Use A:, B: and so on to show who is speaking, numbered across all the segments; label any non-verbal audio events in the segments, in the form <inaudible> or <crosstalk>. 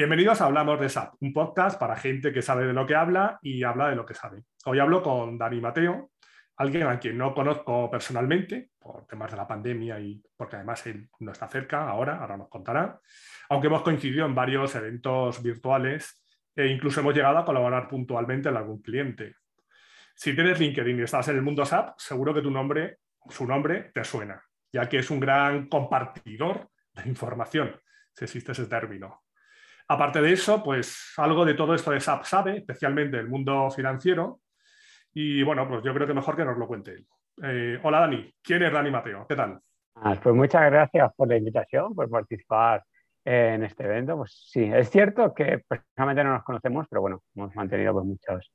A: Bienvenidos a Hablamos de SAP, un podcast para gente que sabe de lo que habla y habla de lo que sabe. Hoy hablo con Dani Mateo, alguien a quien no conozco personalmente por temas de la pandemia y porque además él no está cerca ahora, ahora nos contará, aunque hemos coincidido en varios eventos virtuales e incluso hemos llegado a colaborar puntualmente en algún cliente. Si tienes LinkedIn y estás en el mundo SAP, seguro que tu nombre, su nombre te suena, ya que es un gran compartidor de información, si existe ese término. Aparte de eso, pues algo de todo esto de SAP sabe, especialmente el mundo financiero. Y bueno, pues yo creo que mejor que nos lo cuente él. Eh, hola Dani, ¿quién es Dani Mateo? ¿Qué tal?
B: Ah, pues muchas gracias por la invitación, por participar en este evento. Pues sí, es cierto que personalmente no nos conocemos, pero bueno, hemos mantenido pues muchos,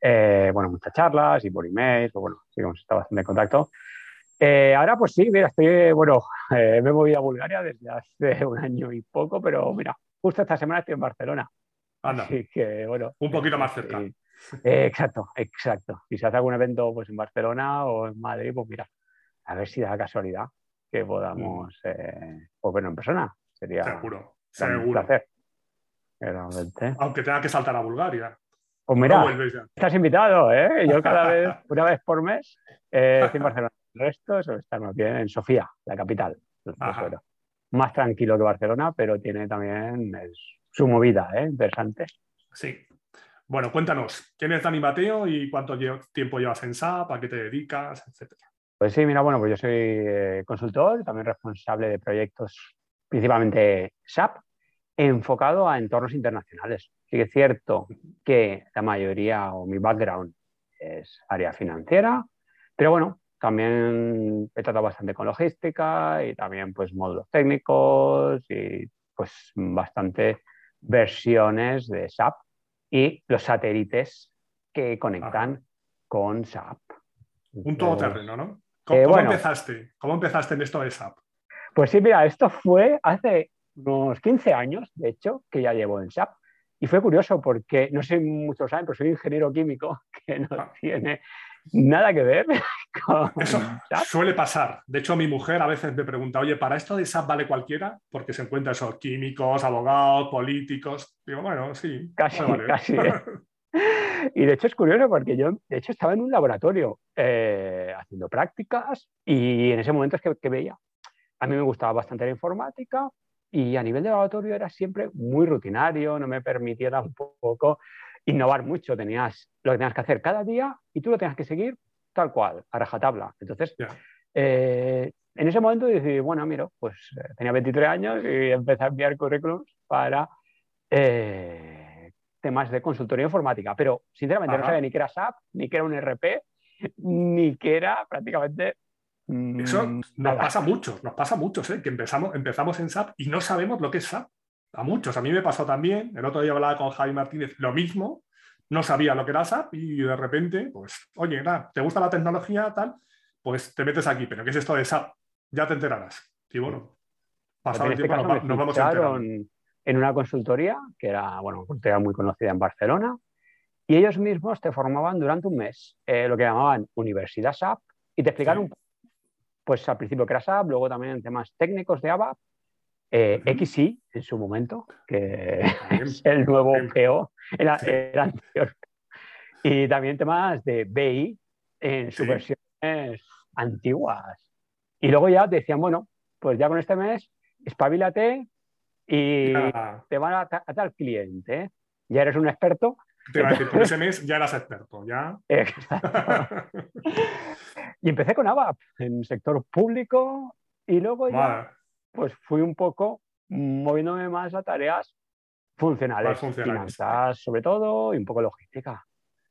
B: eh, bueno, muchas charlas y por email, pues bueno, sí hemos estado bastante en contacto. Eh, ahora pues sí, mira, estoy, bueno, <laughs> me he movido a Bulgaria desde hace <laughs> un año y poco, pero mira, justo esta semana estoy en Barcelona.
A: Anda.
B: Así que, bueno.
A: Un poquito más cerca.
B: Eh, exacto, exacto. Si se hace algún evento pues, en Barcelona o en Madrid, pues mira, a ver si da casualidad que podamos mm. eh, pues, vernos en persona. Sería
A: seguro, seguro. un placer. Aunque tenga que saltar a Bulgaria.
B: Pues mira, estás invitado, ¿eh? Yo cada <laughs> vez, una vez por mes, eh, estoy en Barcelona. El resto suele estar más bien en Sofía, la capital. Entonces, más tranquilo que Barcelona, pero tiene también su movida, ¿eh? interesante.
A: Sí. Bueno, cuéntanos, ¿quién es Dani Mateo y cuánto tiempo llevas en SAP, a qué te dedicas, etcétera?
B: Pues sí, mira, bueno, pues yo soy eh, consultor, también responsable de proyectos principalmente SAP, enfocado a entornos internacionales. Sí que es cierto que la mayoría o mi background es área financiera, pero bueno, también he tratado bastante con logística y también pues módulos técnicos y pues bastante versiones de SAP y los satélites que conectan con SAP.
A: Un todoterreno, ¿no? ¿Cómo, eh, empezaste? ¿Cómo empezaste en esto de SAP?
B: Pues sí, mira, esto fue hace unos 15 años, de hecho, que ya llevo en SAP. Y fue curioso porque, no sé si muchos saben, pero soy ingeniero químico <laughs> que no ah. tiene nada que ver <laughs>
A: con Eso suele pasar. De hecho, mi mujer a veces me pregunta, oye, ¿para esto de SAP vale cualquiera? Porque se encuentra esos químicos, abogados, políticos. Digo, bueno, sí.
B: Casi, <laughs> casi. ¿eh? <laughs> Y de hecho es curioso porque yo, de hecho, estaba en un laboratorio eh, haciendo prácticas y en ese momento es que, que veía. A mí me gustaba bastante la informática y a nivel de laboratorio era siempre muy rutinario, no me permitiera un poco innovar mucho, tenías lo que tenías que hacer cada día y tú lo tenías que seguir tal cual, a rajatabla. Entonces, eh, en ese momento decidí, bueno, mira, pues eh, tenía 23 años y empecé a enviar currículums para eh, temas de consultoría informática, pero sinceramente no sabía ni que era SAP, ni que era un RP, ni que era prácticamente
A: mm, eso nos pasa mucho, nos pasa mucho, ¿eh? que empezamos, empezamos en SAP y no sabemos lo que es SAP a muchos. A mí me pasó también. El otro día hablaba con Javi Martínez lo mismo. No sabía lo que era SAP y de repente, pues, oye, nada, ¿te gusta la tecnología tal? Pues te metes aquí. ¿Pero qué es esto de SAP? Ya te enterarás. Y bueno,
B: pasado el este tiempo nos, vamos a enterar. En una consultoría, que era, bueno, consultoría muy conocida en Barcelona, y ellos mismos te formaban durante un mes eh, lo que llamaban Universidad SAP y te explicaron, pues al principio que era SAP, luego también en temas técnicos de ABAP eh, XI en su momento, que <laughs> es el nuevo PO, era, anterior. Y también temas de BI en sus versiones antiguas. Y luego ya decían, bueno, pues ya con este mes, espabilate y te van a, a tal cliente. Ya eres un experto.
A: Te iba a decir, con ese <laughs> mes ya eras experto, ya. <laughs>
B: y empecé con ABAP en sector público y luego ya pues fui un poco moviéndome más a tareas funcionales, finanzas sobre todo y un poco logística.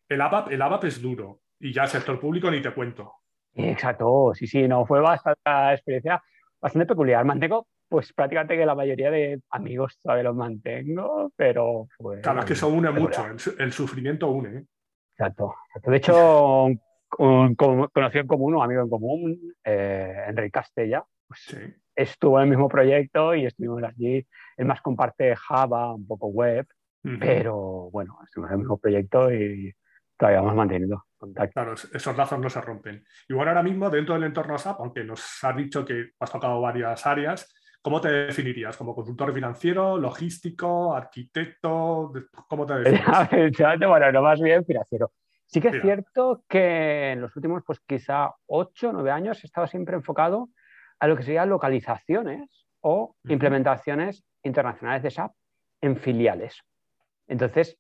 A: El ABAP, el ABAP es duro y ya el sector público ni te cuento.
B: Exacto, sí, sí, no, fue bastante experiencia bastante peculiar. Mantengo, pues prácticamente que la mayoría de amigos todavía los mantengo, pero...
A: Pues, claro, es que eso une mucho, el, sufrimiento une. ¿eh?
B: Exacto, De hecho, un, conocí en común, un amigo en común, eh, Enrique Castella, pues, sí estuvo en el mismo proyecto y estuvimos allí. Él más comparte Java, un poco web, pero bueno, estuvimos en el mismo proyecto y todavía hemos mantenido contacto.
A: Claro, esos lazos no se rompen. Igual ahora mismo, dentro del entorno SAP, aunque nos has dicho que has tocado varias áreas, ¿cómo te definirías? ¿Como consultor financiero, logístico, arquitecto? ¿Cómo te <laughs> definirías?
B: bueno, no más bien financiero. Sí que es cierto que en los últimos, pues quizá 8 o 9 años he estado siempre enfocado a lo que serían localizaciones o implementaciones internacionales de SAP en filiales. Entonces,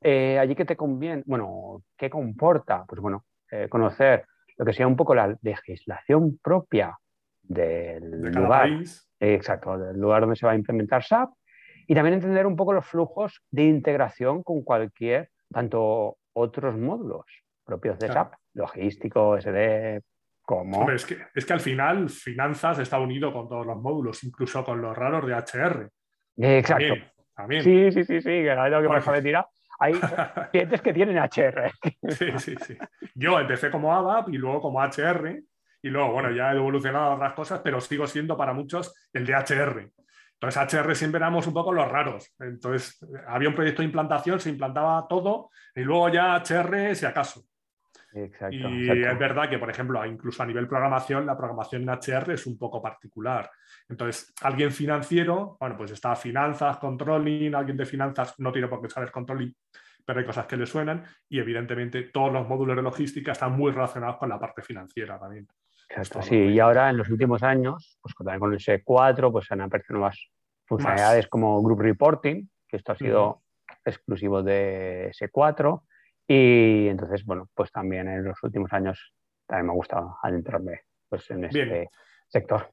B: eh, allí que te conviene, bueno, ¿qué comporta? Pues bueno, eh, conocer lo que sea un poco la legislación propia del lugar. exacto, del lugar donde se va a implementar SAP y también entender un poco los flujos de integración con cualquier, tanto otros módulos propios de SAP, logístico, SD,
A: es, que, es que al final finanzas está unido con todos los módulos, incluso con los raros de HR.
B: Exacto. También, Sí, sí, sí, sí, que es lo que me me tirar. Hay <laughs> clientes que tienen HR.
A: Sí, sí, sí. Yo empecé como ABAP y luego como HR y luego, bueno, ya he evolucionado a otras cosas, pero sigo siendo para muchos el de HR. Entonces, HR siempre éramos un poco los raros. Entonces, había un proyecto de implantación, se implantaba todo y luego ya HR, si acaso. Exacto, y es verdad que, por ejemplo, incluso a nivel programación, la programación en HR es un poco particular. Entonces, alguien financiero, bueno, pues está finanzas, controlling, alguien de finanzas no tiene por qué saber controlling, pero hay cosas que le suenan y evidentemente todos los módulos de logística están muy relacionados con la parte financiera también.
B: Exacto, sí, y ahora en los últimos años, pues también con el S4, pues han aparecido nuevas funcionalidades como Group Reporting, que esto ha sido exclusivo de S4, y entonces, bueno, pues también en los últimos años también me ha gustado adentrarme pues, en este sector.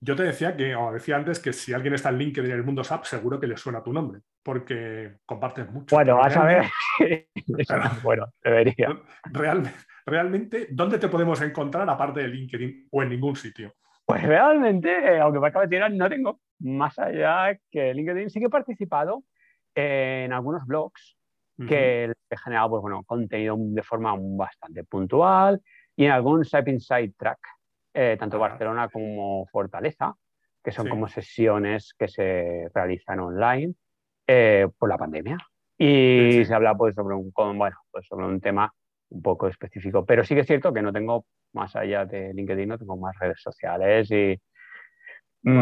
A: Yo te decía que, o decía antes, que si alguien está en LinkedIn en el mundo SAP, seguro que le suena tu nombre, porque compartes mucho.
B: Bueno, vas a ver. <laughs> bueno, debería.
A: Realmente, realmente, ¿dónde te podemos encontrar aparte de LinkedIn o en ningún sitio?
B: Pues realmente, aunque me acabe de tirar, no tengo más allá que LinkedIn. Sí que he participado en algunos blogs que he generado pues, bueno, contenido de forma bastante puntual y en algún Side Inside Track, eh, tanto Barcelona como Fortaleza, que son como sesiones que se realizan online eh, por la pandemia. Y se habla pues, sobre, un, bueno, pues, sobre un tema un poco específico. Pero sí que es cierto que no tengo, más allá de LinkedIn, no tengo más redes sociales y mm,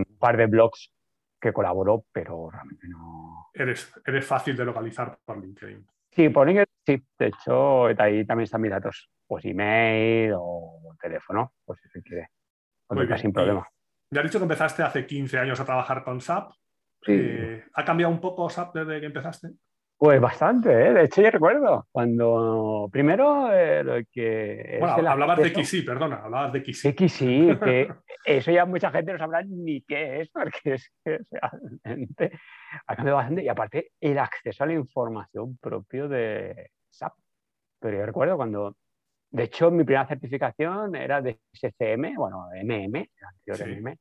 B: un par de blogs que colaboro, pero realmente no.
A: Eres, eres fácil de localizar por LinkedIn.
B: Sí, por LinkedIn sí. De hecho, ahí también están mis datos. Pues email o teléfono, pues si se quiere. sin problema.
A: Ya has dicho que empezaste hace 15 años a trabajar con SAP. Sí. Eh, ¿Ha cambiado un poco SAP desde que empezaste?
B: Pues bastante, ¿eh? de hecho yo recuerdo cuando primero eh, lo que...
A: Bueno, hablabas de XI, perdona, hablabas de XI.
B: XI, <laughs> que eso ya mucha gente no sabrá ni qué es, porque es realmente ha cambiado bastante y aparte el acceso a la información propio de SAP. Pero yo recuerdo cuando, de hecho mi primera certificación era de SCM, bueno, MM, el anterior MM,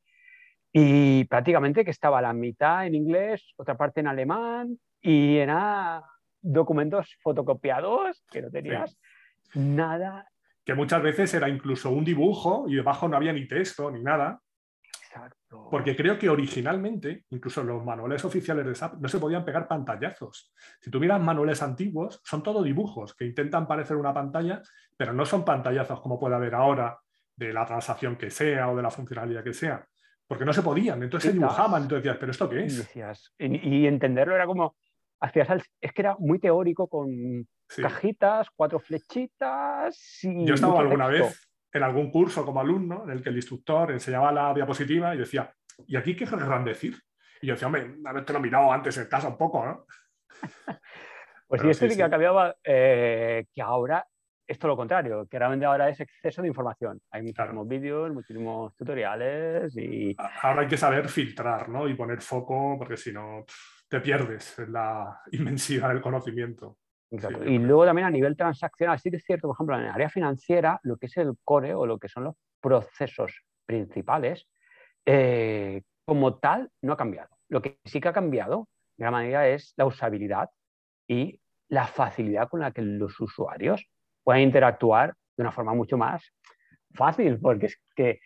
B: y prácticamente que estaba la mitad en inglés, otra parte en alemán y era documentos fotocopiados que no tenías nada.
A: Que muchas veces era incluso un dibujo y debajo no había ni texto ni nada. Exacto. Porque creo que originalmente, incluso los manuales oficiales de SAP, no se podían pegar pantallazos. Si tuvieras manuales antiguos, son todo dibujos que intentan parecer una pantalla, pero no son pantallazos como puede haber ahora de la transacción que sea o de la funcionalidad que sea. Porque no se podían. Entonces se dibujaban. Entonces decías, ¿pero esto qué es?
B: y entenderlo era como, es que era muy teórico con cajitas, cuatro flechitas. Y
A: Yo estaba alguna vez en algún curso como alumno en el que el instructor enseñaba la diapositiva y decía, ¿y aquí qué querrán decir? Y yo decía, hombre, haberte lo mirado antes en casa un poco, ¿no? <laughs>
B: pues sí, esto sí, que ha cambiado, eh, que ahora es todo lo contrario, que realmente ahora es exceso de información. Hay muchísimos vídeos, muchísimos tutoriales y...
A: Ahora hay que saber filtrar, ¿no? Y poner foco, porque si no te pierdes en la <laughs> inmensidad del conocimiento.
B: y luego también a nivel transaccional, sí que es cierto, por ejemplo, en el área financiera, lo que es el core o lo que son los procesos principales, eh, como tal, no ha cambiado. Lo que sí que ha cambiado, de alguna manera, es la usabilidad y la facilidad con la que los usuarios pueden interactuar de una forma mucho más fácil, porque es que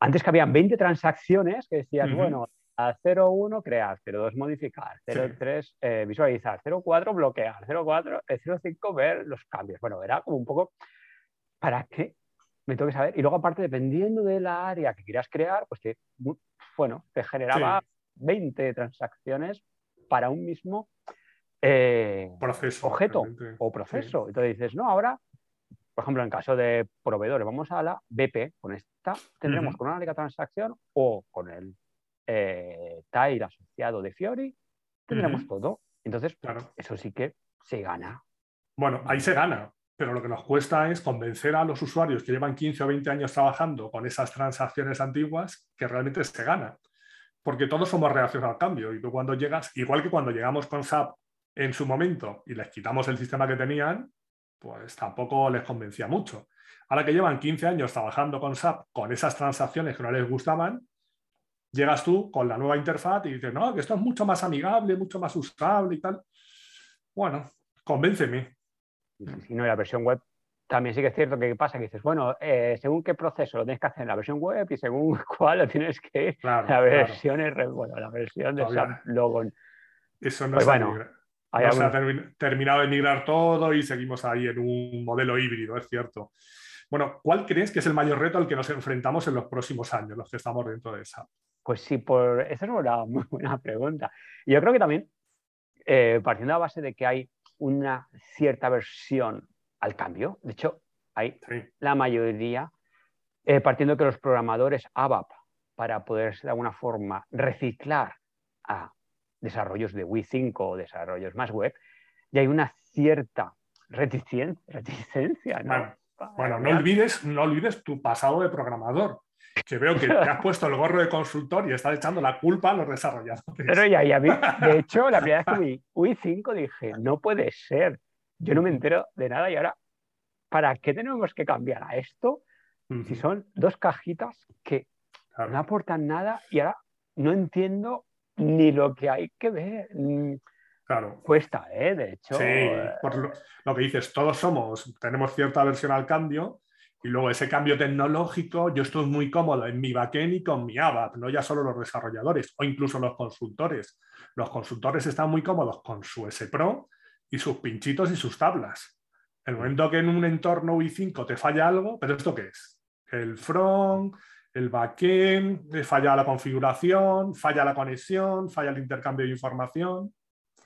B: antes que habían 20 transacciones que decías, bueno, a 0.1 crear, 0.2 modificar, 0.3 eh, visualizar, 0.4 bloquear, 0.4, 0.5 ver los cambios. Bueno, era como un poco para qué me tengo que saber. Y luego aparte, dependiendo de la área que quieras crear, pues que bueno, te generaba 20 transacciones para un mismo eh,
A: proceso,
B: objeto o proceso. Entonces dices, no, ahora, por ejemplo, en caso de proveedores, vamos a la BP, con esta tendremos con una única transacción o con el eh, TILE asociado de Fiori, tendremos todo. Entonces, claro. eso sí que se gana.
A: Bueno, ahí se gana, pero lo que nos cuesta es convencer a los usuarios que llevan 15 o 20 años trabajando con esas transacciones antiguas que realmente se gana. Porque todos somos reacciones al cambio y tú cuando llegas, igual que cuando llegamos con SAP en su momento y les quitamos el sistema que tenían, pues tampoco les convencía mucho. Ahora que llevan 15 años trabajando con SAP con esas transacciones que no les gustaban, llegas tú con la nueva interfaz y dices, no, que esto es mucho más amigable, mucho más usable y tal. Bueno, convénceme.
B: Si no, la versión web también sí que es cierto que pasa que dices, bueno, eh, según qué proceso lo tienes que hacer en la versión web y según <laughs> cuál lo tienes que la versión bueno, la versión de SAP Logon.
A: Eso no, pues bueno, se ha terminado de migrar todo y seguimos ahí en un modelo híbrido, es cierto. Bueno, ¿cuál crees que es el mayor reto al que nos enfrentamos en los próximos años, los que estamos dentro de SAP?
B: Pues sí, por... esa es <laughs> una muy buena pregunta. Yo creo que también, eh, partiendo de la base de que hay una cierta versión al cambio, de hecho, hay la mayoría, eh, partiendo de que los programadores ABAP, para poder de alguna forma reciclar a desarrollos de Wii 5 o desarrollos más web, y hay una cierta reticencia.
A: ¿no? Bueno, no, olvides, no olvides tu pasado de programador que veo que te has puesto el gorro de consultor y estás echando la culpa a los desarrolladores.
B: Pero ya, ya de <laughs> hecho, la primera vez que vi Wii 5 dije, no puede ser, yo no me entero de nada y ahora, ¿para qué tenemos que cambiar a esto? Si son dos cajitas que no aportan nada y ahora no entiendo ni lo que hay que ver.
A: Claro.
B: Cuesta, ¿eh? De hecho.
A: Sí,
B: eh,
A: por lo, que dices, todos somos, tenemos cierta aversión al cambio y luego ese cambio tecnológico, yo estoy muy cómodo en mi backend y con mi ABAP, no ya solo los desarrolladores o incluso los consultores. Los consultores están muy cómodos con su S-Pro y sus pinchitos y sus tablas. El momento que en un entorno i5 te falla algo, ¿pero esto qué es? El front, el backend, falla la configuración, falla la conexión, falla el intercambio de información.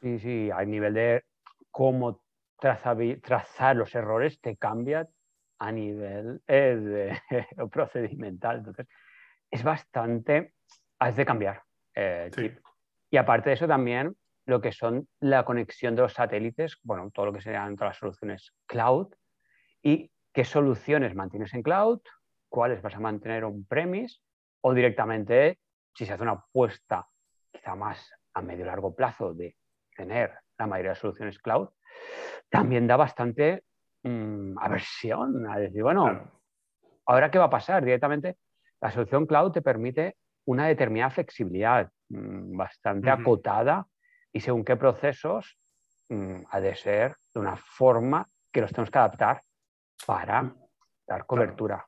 B: Sí, sí, a nivel de cómo trazar los errores te cambia a nivel eh, <laughs> procedimental. Entonces, es bastante, has de cambiar. Eh, y aparte de eso también lo que son la conexión de los satélites, bueno, todo lo que serían todas las soluciones cloud y qué soluciones mantienes en cloud, cuáles vas a mantener on-premise o directamente, si se hace una apuesta quizá más a medio y largo plazo de tener la mayoría de soluciones cloud, también da bastante mm, aversión a decir, bueno, ahora qué va a pasar directamente. La solución cloud te permite una determinada flexibilidad mm, bastante acotada y según qué procesos mm, ha de ser de una forma que los tenemos que adaptar para dar cobertura.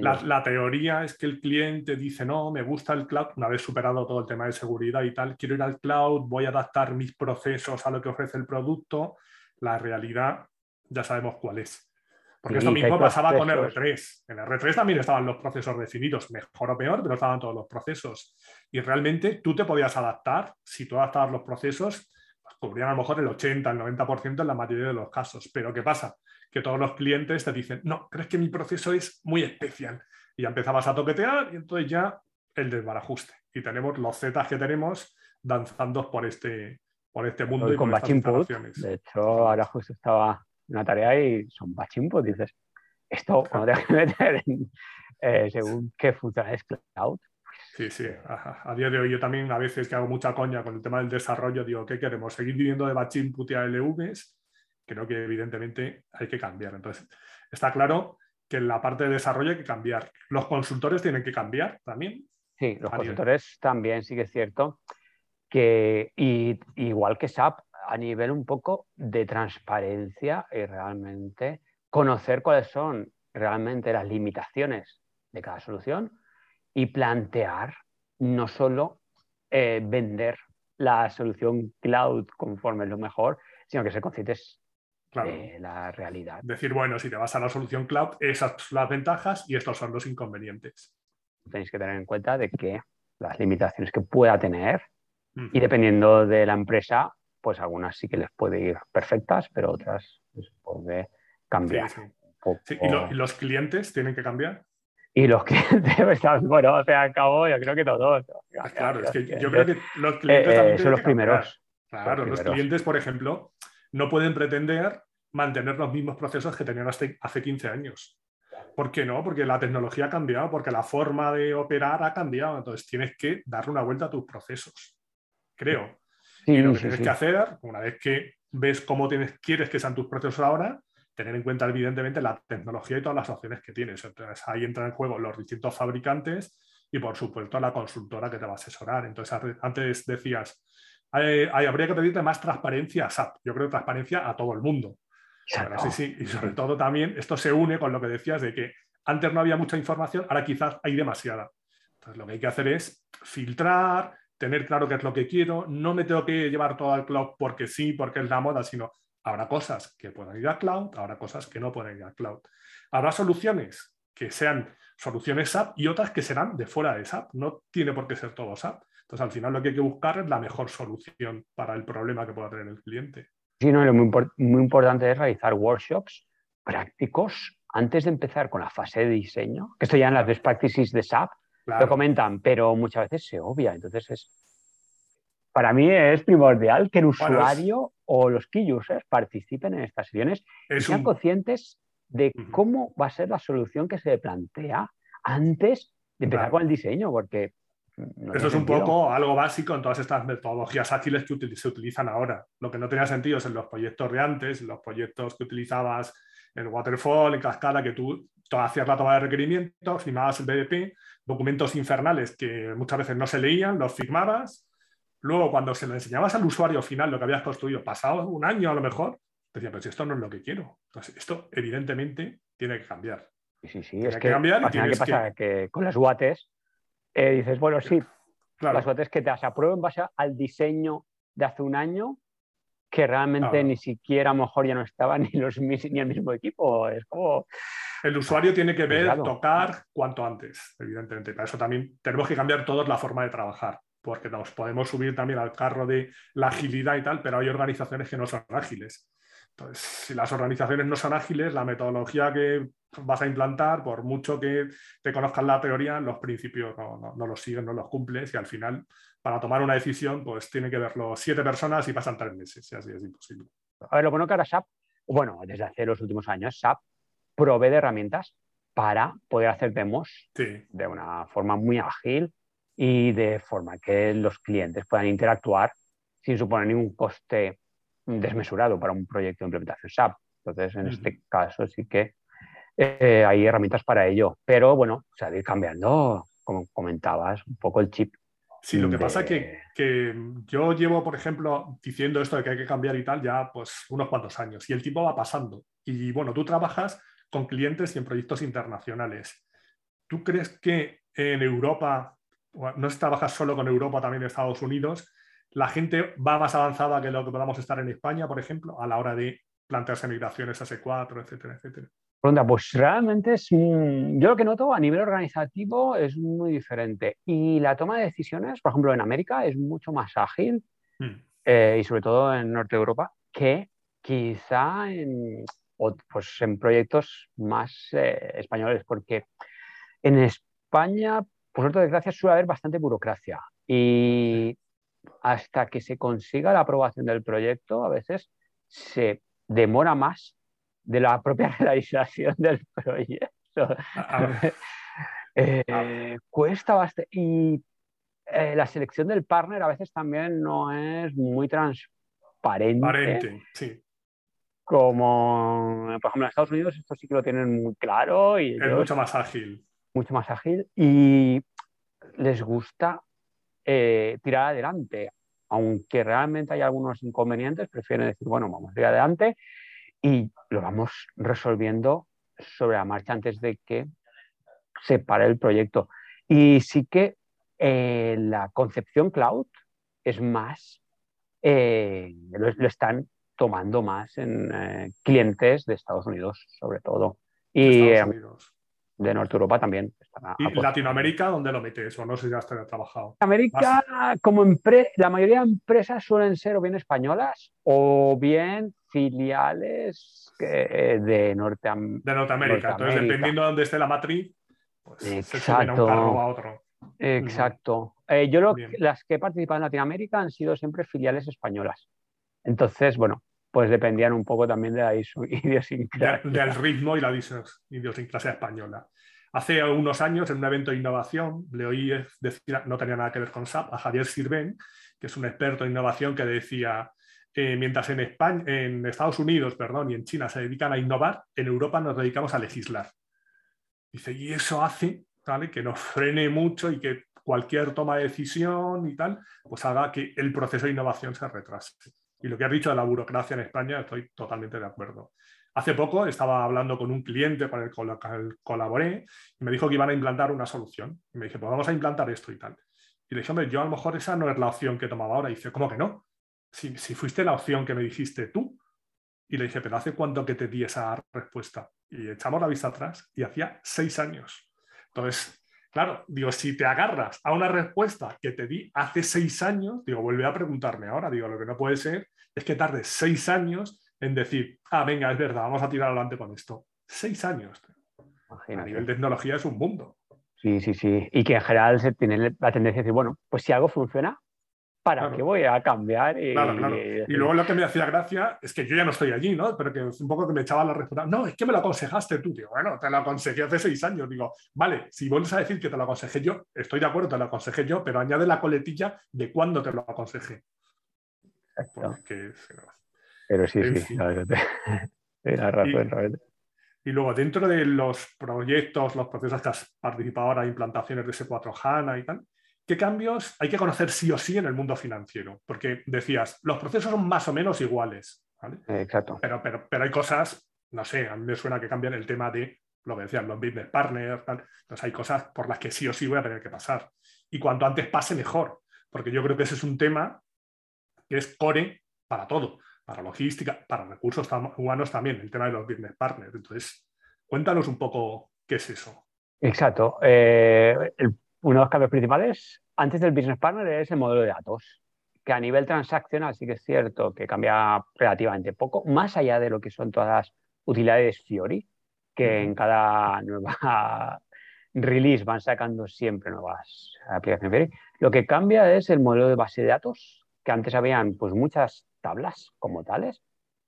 A: La, teoría es que el cliente dice, no, me gusta el cloud, una vez superado todo el tema de seguridad y tal, quiero ir al cloud, voy a adaptar mis procesos a lo que ofrece el producto. La realidad ya sabemos cuál es. Porque esto mismo pasaba con R3. En R3 también estaban los procesos definidos, mejor o peor, pero estaban todos los procesos. Y realmente tú te podías adaptar, si tú adaptabas los procesos, pues cubrían a lo mejor el 80, el 90% en la mayoría de los casos. Pero ¿qué pasa? que todos los clientes te dicen, no, crees que mi proceso es muy especial. Y ya empezabas a toquetear y entonces ya el desbarajuste. Y tenemos los zetas que tenemos danzando por este, por este mundo.
B: y con batch De hecho, ahora justo estaba una tarea y son batch input. Dices, esto cuando te que meter eh, según qué es cloud.
A: Sí, sí. A, día de hoy yo también a veces que hago mucha coña con el tema del desarrollo, digo, ¿qué queremos? ¿Seguir viviendo de batch input y ALVs? creo que evidentemente hay que cambiar. Entonces, está claro que en la parte de desarrollo hay que cambiar. Los consultores tienen que cambiar también.
B: Sí, los consultores también, sí que es cierto. Que y, igual que SAP, a nivel un poco de transparencia y realmente conocer cuáles son realmente las limitaciones de cada solución y plantear no solo eh, vender la solución cloud conforme es lo mejor, sino que se conscientes la realidad.
A: Decir, bueno, si te vas a la solución cloud, esas son las ventajas y estos son los inconvenientes.
B: Tenéis que tener en cuenta de que las limitaciones que pueda tener y dependiendo de la empresa, pues algunas sí que les puede ir perfectas, pero otras les puede cambiar.
A: ¿Y, los clientes tienen que cambiar?
B: Y los <laughs> clientes, pues, bueno, o sea, acabo, yo creo que todos.
A: Ah, claro, es que yo creo que los clientes
B: eh, eh, son los primeros.
A: Claro, los, clientes, por ejemplo, no pueden pretender mantener los mismos procesos que tenían hace 15 años. ¿Por qué no? Porque la tecnología ha cambiado, porque la forma de operar ha cambiado. Entonces tienes que darle una vuelta a tus procesos, creo. y lo que tienes que hacer, una vez que ves cómo tienes, quieres que sean tus procesos ahora, tener en cuenta evidentemente la tecnología y todas las opciones que tienes. Entonces ahí entran en juego los distintos fabricantes y por supuesto la consultora que te va a asesorar. Entonces antes decías, habría que pedirte más transparencia a SAP. Yo creo transparencia a todo el mundo. sí, sí. Y sobre todo también esto se une con lo que decías de que antes no había mucha información, ahora quizás hay demasiada. Entonces lo que hay que hacer es filtrar, tener claro qué es lo que quiero, no me tengo que llevar todo al cloud porque sí, porque es la moda, sino habrá cosas que puedan ir a cloud, habrá cosas que no pueden ir a cloud. Habrá soluciones que sean soluciones SAP y otras que serán de fuera de SAP. No tiene por qué ser todo SAP. Entonces, al final lo que hay que buscar es la mejor solución para el problema que pueda tener el cliente.
B: Sí, no, lo muy, importante es realizar workshops prácticos antes de empezar con la fase de diseño, que esto ya en las best practices de SAP lo comentan, pero muchas veces se obvia. Entonces, es, para mí es primordial que el usuario o los key users participen en estas sesiones y sean conscientes de cómo va a ser la solución que se plantea antes de empezar con el diseño, porque
A: eso es un poco algo básico en todas estas metodologías ágiles que se utilizan ahora. Lo que no tenía sentido es en los proyectos de antes, en los proyectos que utilizabas en Waterfall, en Cascada, que tú hacías la toma de requerimientos, firmabas el BDP, documentos infernales que muchas veces no se leían, los firmabas. Luego, cuando se lo enseñabas al usuario final lo que habías construido, pasado un año a lo mejor, decía, pero si esto no es lo que quiero. Entonces, esto evidentemente tiene que cambiar.
B: Sí, sí, es que, cambiar ¿qué pasa? Que... con las UATs eh, dices, bueno, sí, las UATs que te se aprueben en base al diseño de hace un año, que realmente ni siquiera a lo mejor ya no estaban <laughs> ni, los, ni el mismo equipo. Es como...
A: El usuario tiene que ver, tocar cuanto antes, evidentemente. Para eso también tenemos que cambiar todos la forma de trabajar, porque nos podemos subir también al carro de la agilidad y tal, pero hay organizaciones que no son ágiles. Entonces, si las organizaciones no son ágiles, la metodología que vas a implantar, por mucho que te conozcan la teoría, los principios no, no, los siguen, no los cumples y al final, para tomar una decisión, pues tiene que verlo siete personas y pasan tres meses y así es imposible.
B: A ver, lo bueno que ahora SAP, bueno, desde hace los últimos años, SAP provee de herramientas para poder hacer demos de una forma muy ágil y de forma que los clientes puedan interactuar sin suponer ningún coste desmesurado para un proyecto de implementación SAP. Entonces, en este caso sí que eh, hay herramientas para ello. Pero bueno, o sea, ir cambiando, como comentabas, un poco el chip.
A: Sí, lo que pasa es que, que, yo llevo, por ejemplo, diciendo esto de que hay que cambiar y tal ya pues unos cuantos años y el tiempo va pasando. Y bueno, tú trabajas con clientes y en proyectos internacionales. ¿Tú crees que en Europa, no trabajas solo con Europa, también en Estados Unidos, la gente va más avanzada que lo que podamos estar en España, por ejemplo, a la hora de plantearse migraciones a S4, etcétera, etcétera.
B: Pues realmente es, yo lo que noto a nivel organizativo es muy diferente y la toma de decisiones, por ejemplo, en América es mucho más ágil hmm. eh, y sobre todo en Norte de Europa que quizá en, pues en proyectos más eh, españoles, porque en España, por suerte, desgracia, suele haber bastante burocracia y hasta que se consiga la aprobación del proyecto, a veces se demora más de la propia <laughs> realización del proyecto. <laughs> Eh, cuesta bastante. Y eh, la selección del partner a veces también no es muy transparente. Transparente, sí. Como, por ejemplo, en Estados Unidos esto sí que lo tienen muy claro. Y
A: es mucho más ágil.
B: Mucho más ágil. Y les gusta eh, tirar adelante. Aunque realmente hay algunos inconvenientes, prefieren decir, bueno, vamos a ir adelante y lo vamos resolviendo sobre la marcha antes de que se pare el proyecto. Y sí que eh, la concepción cloud es más, eh, lo, están tomando más en clientes de Estados Unidos, sobre todo. Y,
A: Unidos.
B: de Norte Europa también.
A: ¿Y Latinoamérica dónde lo metes? O no sé si ya has trabajado.
B: América, como la mayoría de empresas suelen ser o bien españolas o bien filiales de,
A: Norteamérica. de Norteamérica. Entonces, dependiendo de dónde esté la matriz, pues se suben a un cargo a otro.
B: Exacto. Eh, yo lo, las que he participado en Latinoamérica han sido siempre filiales españolas. Entonces, bueno, pues dependían un poco también de la <laughs> idiosincrasia.
A: del ritmo y la idiosincrasia española. Hace unos años, en un evento de innovación, le oí decir, no tenía nada que ver con SAP, a Javier Sirven, que es un experto en innovación, que decía, eh, mientras en, España, en Estados Unidos perdón, y en China se dedican a innovar, en Europa nos dedicamos a legislar. Dice, y eso hace que nos frene mucho y que cualquier toma de decisión y tal, pues haga que el proceso de innovación se retrase. Y lo que has dicho de la burocracia en España, estoy totalmente de acuerdo. Hace poco estaba hablando con un cliente con el que colaboré y me dijo que iban a implantar una solución. Y me dije, pues vamos a implantar esto y tal. Y le dije, hombre, yo a lo mejor esa no es la opción que tomaba ahora. Y dice, ¿cómo que no? Si, si fuiste la opción que me dijiste tú. Y le dije, pero ¿hace cuánto que te di esa respuesta? Y echamos la vista atrás y hacía seis años. Entonces, claro, digo, si te agarras a una respuesta que te di hace seis años, digo, vuelve a preguntarme ahora. Digo, lo que no puede ser es que tardes seis años en decir, ah, venga, es verdad, vamos a tirar adelante con esto. Seis años. A nivel de tecnología es un mundo.
B: Sí, sí, sí. Y que en general se tiene la tendencia a decir, bueno, pues si algo funciona, ¿para qué voy a cambiar?
A: Y, claro, claro. Y luego lo que me hacía gracia es que yo ya no estoy allí, ¿no? Pero que un poco que me echaba la respuesta. No, es que me lo aconsejaste tú, tío. Bueno, te lo aconsejé hace seis años. Digo, vale, si vuelves a decir que te lo aconsejé yo, estoy de acuerdo, te lo aconsejé yo, pero añade la coletilla de cuándo te lo aconsejé.
B: pero sí, sí, <laughs> la razón,
A: y, luego, dentro de los proyectos, los procesos que has participado ahora, implantaciones de S4 HANA y tal, ¿Qué cambios hay que conocer sí o sí en el mundo financiero? Porque decías, los procesos son más o menos iguales.
B: Exacto.
A: Pero, pero, pero hay cosas, no sé, a mí me suena que cambian el tema de lo que decían, los business partners, tal. Entonces hay cosas por las que sí o sí voy a tener que pasar. Y cuanto antes pase, mejor. Porque yo creo que ese es un tema que es core para todo, para logística, para recursos humanos también, el tema de los business partners. Entonces, cuéntanos un poco qué es eso.
B: Exacto. Eh, el uno de los cambios principales antes del Business Partner es el modelo de datos, que a nivel transaccional sí que es cierto que cambia relativamente poco, más allá de lo que son todas las utilidades Fiori, que en cada nueva <laughs> release van sacando siempre nuevas aplicaciones Fiori. Lo que cambia es el modelo de base de datos, que antes habían pues muchas tablas como tales,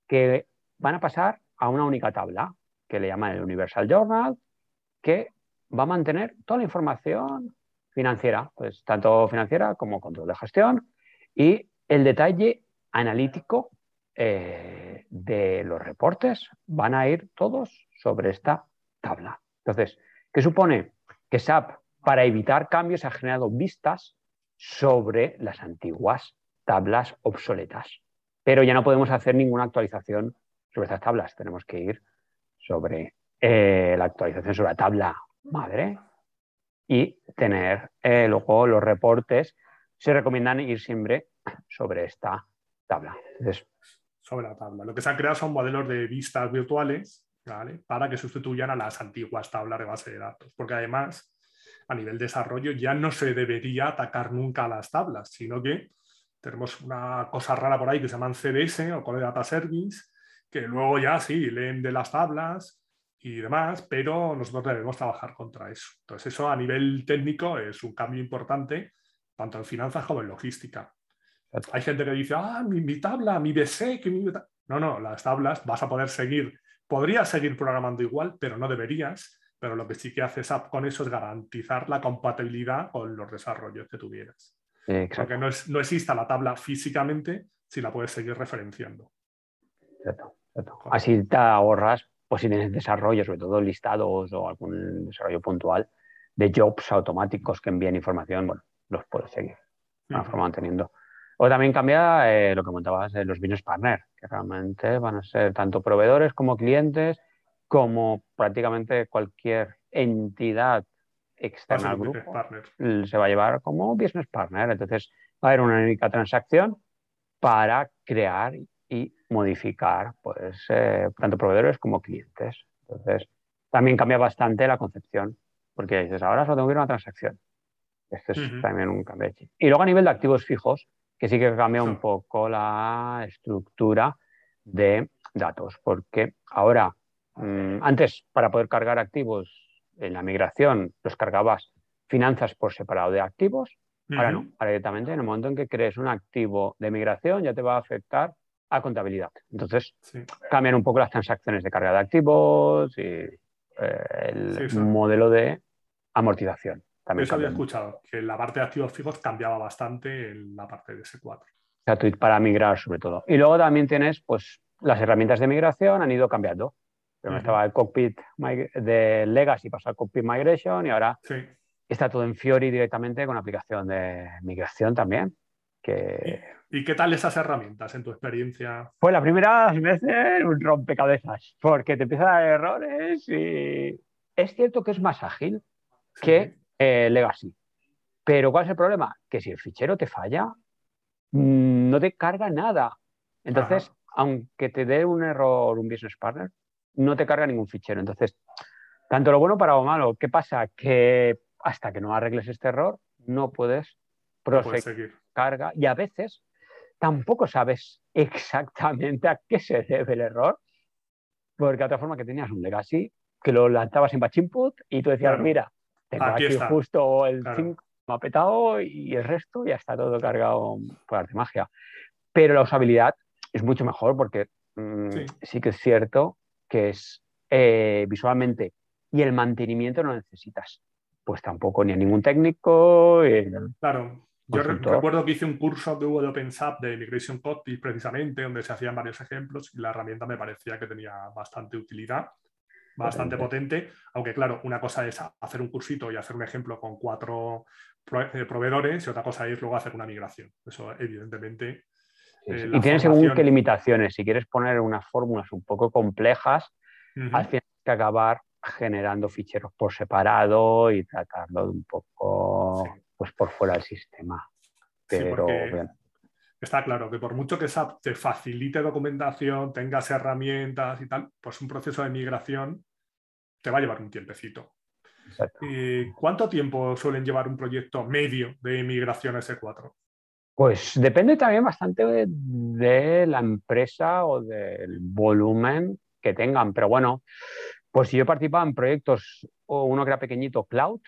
B: que van a pasar a una única tabla, que le llaman el Universal Journal, que va a mantener toda la información financiera, pues tanto financiera como control de gestión y el detalle analítico eh, de los reportes van a ir todos sobre esta tabla. Entonces, ¿qué supone? Que SAP, para evitar cambios, ha generado vistas sobre las antiguas tablas obsoletas. Pero ya no podemos hacer ninguna actualización sobre estas tablas. Tenemos que ir sobre eh, la actualización sobre la tabla madre y tener eh, luego los reportes. Se recomiendan ir siempre sobre esta tabla.
A: sobre la tabla. Lo que se han creado son modelos de vistas virtuales para que sustituyan a las antiguas tablas de base de datos. Porque además, a nivel de desarrollo, ya no se debería atacar nunca a las tablas, sino que tenemos una cosa rara por ahí que se llaman CDS o Core Data Service, que luego ya sí leen de las tablas y demás, pero nosotros debemos trabajar contra eso. Entonces, eso a nivel técnico es un cambio importante, tanto en finanzas como en logística. Hay gente que dice, ah, mi, tabla, mi BC, que mi... No, no, las tablas vas a poder seguir, podrías seguir programando igual, pero no deberías. Pero lo que sí que hace SAP con eso es garantizar la compatibilidad con los desarrollos que tuvieras. Porque no, es, no exista la tabla físicamente si la puedes seguir referenciando.
B: Así te ahorras pues si tienes desarrollo, sobre todo listados o algún desarrollo puntual de jobs automáticos que envían información, bueno, los puedes seguir de una forma manteniendo. O también cambia eh, lo que comentabas de los business partners, que realmente van a ser tanto proveedores como clientes, como prácticamente cualquier entidad externa al grupo se va a llevar como business partner. Entonces va a haber una única transacción para crear y modificar pues, eh, tanto proveedores como clientes. Entonces, también cambia bastante la concepción, porque dices, ahora solo tengo que ir a una transacción. Esto es también un cambio. Y luego a nivel de activos fijos, que sí que cambia un poco la estructura de datos, porque ahora, mm, antes para poder cargar activos en la migración, los cargabas finanzas por separado de activos, ahora no, ahora directamente en el momento en que crees un activo de migración ya te va a afectar a contabilidad. Entonces, cambian un poco las transacciones de carga de activos y eh, el modelo de amortización.
A: También Eso había escuchado, que la parte de activos fijos cambiaba bastante en la parte de S4.
B: para migrar sobre todo. Y luego también tienes, pues, las herramientas de migración han ido cambiando. Estaba el cockpit de Legacy, pasó al cockpit Migration y ahora está todo en Fiori directamente con aplicación de migración también. Que...
A: ¿Y, qué tal esas herramientas en tu experiencia?
B: Pues la primera veces un rompecabezas, porque te empiezan a dar errores y es cierto que es más ágil que eh, Legacy. Pero ¿cuál es el problema? Que si el fichero te falla, mm, no te carga nada. Entonces, aunque te dé un error un business partner, no te carga ningún fichero. Entonces, tanto lo bueno para lo malo. ¿Qué pasa? Que hasta que no arregles este error, no puedes proseguir carga y a veces tampoco sabes exactamente a qué se debe el error, porque de otra forma que tenías un legacy que lo lanzabas en batch input y tú decías, mira, tengo aquí, justo el 5 me ha petado y el resto ya está todo cargado por arte magia. Pero la usabilidad es mucho mejor porque mm, sí. que es cierto que es eh, visualmente y el mantenimiento no necesitas pues tampoco ni a ningún técnico.
A: claro, yo recuerdo que hice un curso de Hugo de OpenSAP de Migration Cockpit precisamente, donde se hacían varios ejemplos y la herramienta me parecía que tenía bastante utilidad, bastante potente, aunque claro, una cosa es hacer un cursito y hacer un ejemplo con cuatro eh, proveedores y otra cosa es luego hacer una migración. Eso evidentemente
B: eh, y tiene según qué limitaciones. Si quieres poner unas fórmulas un poco complejas, al final hay que acabar generando ficheros por separado y tratarlo de un poco pues por fuera del sistema. Pero
A: está claro que por mucho que SAP te facilite documentación, tengas herramientas y tal, pues un proceso de migración te va a llevar un tiempecito. ¿Y ¿Cuánto tiempo suelen llevar un proyecto medio de migración S4?
B: Pues depende también bastante de, la empresa o del volumen que tengan. Pero bueno, pues yo participaba en proyectos, uno que era pequeñito, Cloud,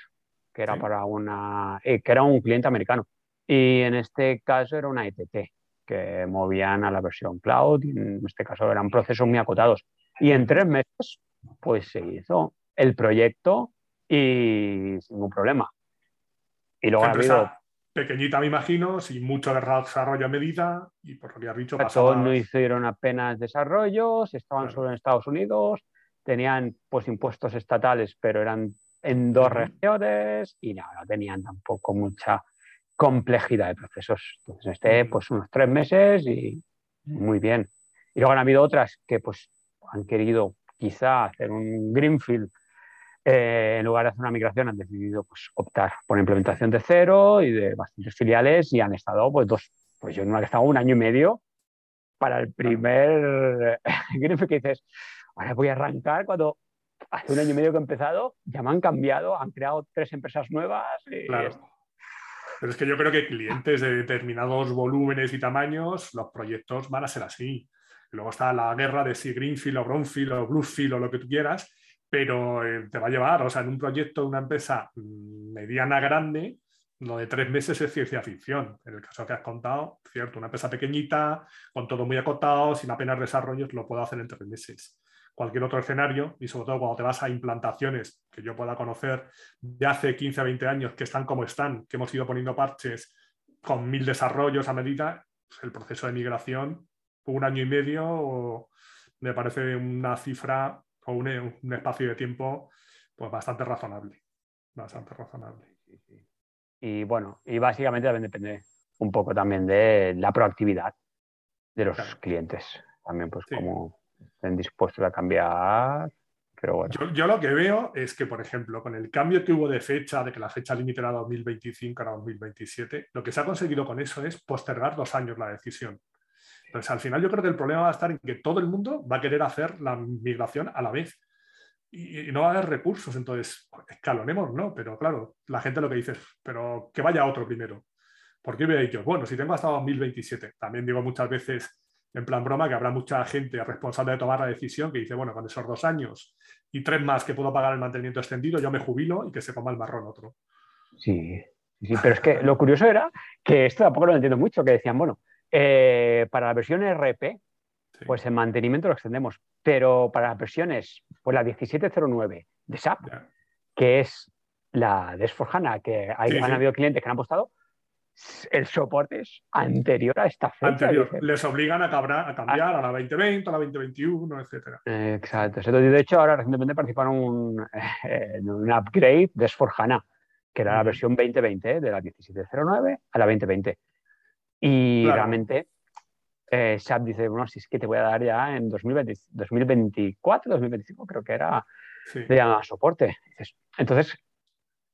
B: que era para una, eh, que era un cliente americano. Y en este caso era una ETT, que movían a la versión Cloud. Y en este caso eran procesos muy acotados. Y en tres meses, pues se hizo el proyecto y sin ningún problema.
A: Y luego ha habido pequeñita, me imagino, sin mucho desarrollo a medida y por lo que has dicho,
B: pasaba... no hicieron apenas desarrollos, estaban solo en Estados Unidos, tenían pues impuestos estatales, pero eran en dos regiones y no, tenían tampoco mucha complejidad de procesos. Entonces, este, pues unos tres meses y muy bien. Y luego han habido otras que pues han querido quizá hacer un greenfield eh, en lugar de hacer una migración, han decidido pues, optar por implementación de cero y de bastantes filiales y han estado, pues, dos, pues yo no he estado un año y medio para el primer <laughs> que dices, ahora voy a arrancar cuando hace un año y medio que he empezado, ya me han cambiado, han creado tres empresas nuevas.
A: claro. Pero es que yo creo que clientes de determinados volúmenes y tamaños, los proyectos van a ser así. Luego está la guerra de si Greenfield o Brownfield o Bluefield o lo que tú quieras, pero eh, te va a llevar, o sea, en un proyecto de una empresa mm, mediana grande, lo de tres meses es ciencia ficción. En el caso que has contado, cierto, una empresa pequeñita, con todo muy acotado, sin apenas desarrollos, lo puedo hacer en tres meses. Cualquier otro escenario, y sobre todo cuando te vas a implantaciones que yo pueda conocer de hace 15 a 20 años, que están como están, que hemos ido poniendo parches con mil desarrollos a medida, pues el proceso de migración, un año y medio, me parece una cifra o un, espacio de tiempo pues bastante razonable. Bastante razonable.
B: Y bueno, y básicamente también depende un poco también de la proactividad de los clientes. También, pues, como estén dispuestos a cambiar. Pero bueno.
A: Yo, yo, lo que veo es que, por ejemplo, con el cambio que hubo de fecha, de que la fecha límite era 2025 a 2027, lo que se ha conseguido con eso es postergar dos años la decisión. Entonces, al final yo creo que el problema va a estar en que todo el mundo va a querer hacer la migración a la vez. y, no va a haber recursos. Entonces, escalonemos, ¿no? Pero claro, la gente lo que dice es, pero que vaya otro primero. ¿Por qué voy a Bueno, si tengo hasta 2027, también digo muchas veces en plan broma que habrá mucha gente responsable de tomar la decisión que dice, bueno, con esos dos años y tres más que puedo pagar el mantenimiento extendido, yo me jubilo y que se coma el marrón otro.
B: Sí, sí, pero es que lo curioso era que esto tampoco lo entiendo mucho, que decían, bueno, eh, para la versión RP, pues el mantenimiento lo extendemos, pero para las versiones, pues la 1709 de SAP, que es la de Esforjana, que hay, han habido clientes que han apostado, el soporte es anterior a esta fecha.
A: Les obligan a, a cambiar a la 2020, a la 2021, etc.
B: Exacto. De hecho, ahora recientemente participaron <laughs> en un upgrade de S4HANA, que era la versión 2020, de la 1709 a la 2020. Y realmente eh, SAP dice, bueno, si es que te voy a dar ya en 2024, 2025, creo que era, de soporte. Entonces,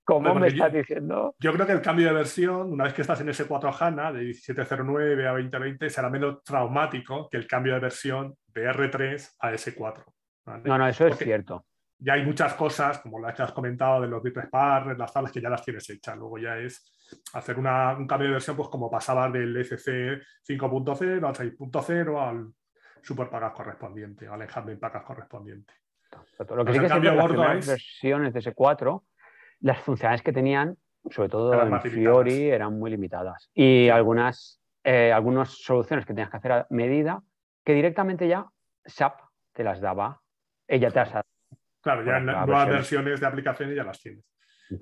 B: ¿Cómo me estás diciendo?
A: Yo creo que el cambio de versión, una vez que estás en ese 4 HANA de 1709 a 2020, será menos traumático que el cambio de versión de R3 a S4.
B: No, no, eso es cierto.
A: Ya hay muchas cosas, como las que has comentado de los bitles las tablas que ya las tienes hechas. Luego ya es hacer un cambio de versión, pues como pasaba del FC 5.0 al 6.0 al superpagas correspondiente, al enhancement pagas correspondiente.
B: Lo que sí que es cambio gordo las versiones de S4 las funciones que tenían, sobre todo en Fiori, eran muy limitadas. Y algunas, eh, algunas soluciones que tenías que hacer a medida, que directamente ya SAP te las daba. Ella te las
A: Claro, ya en nuevas versiones. de aplicaciones ya las tienes.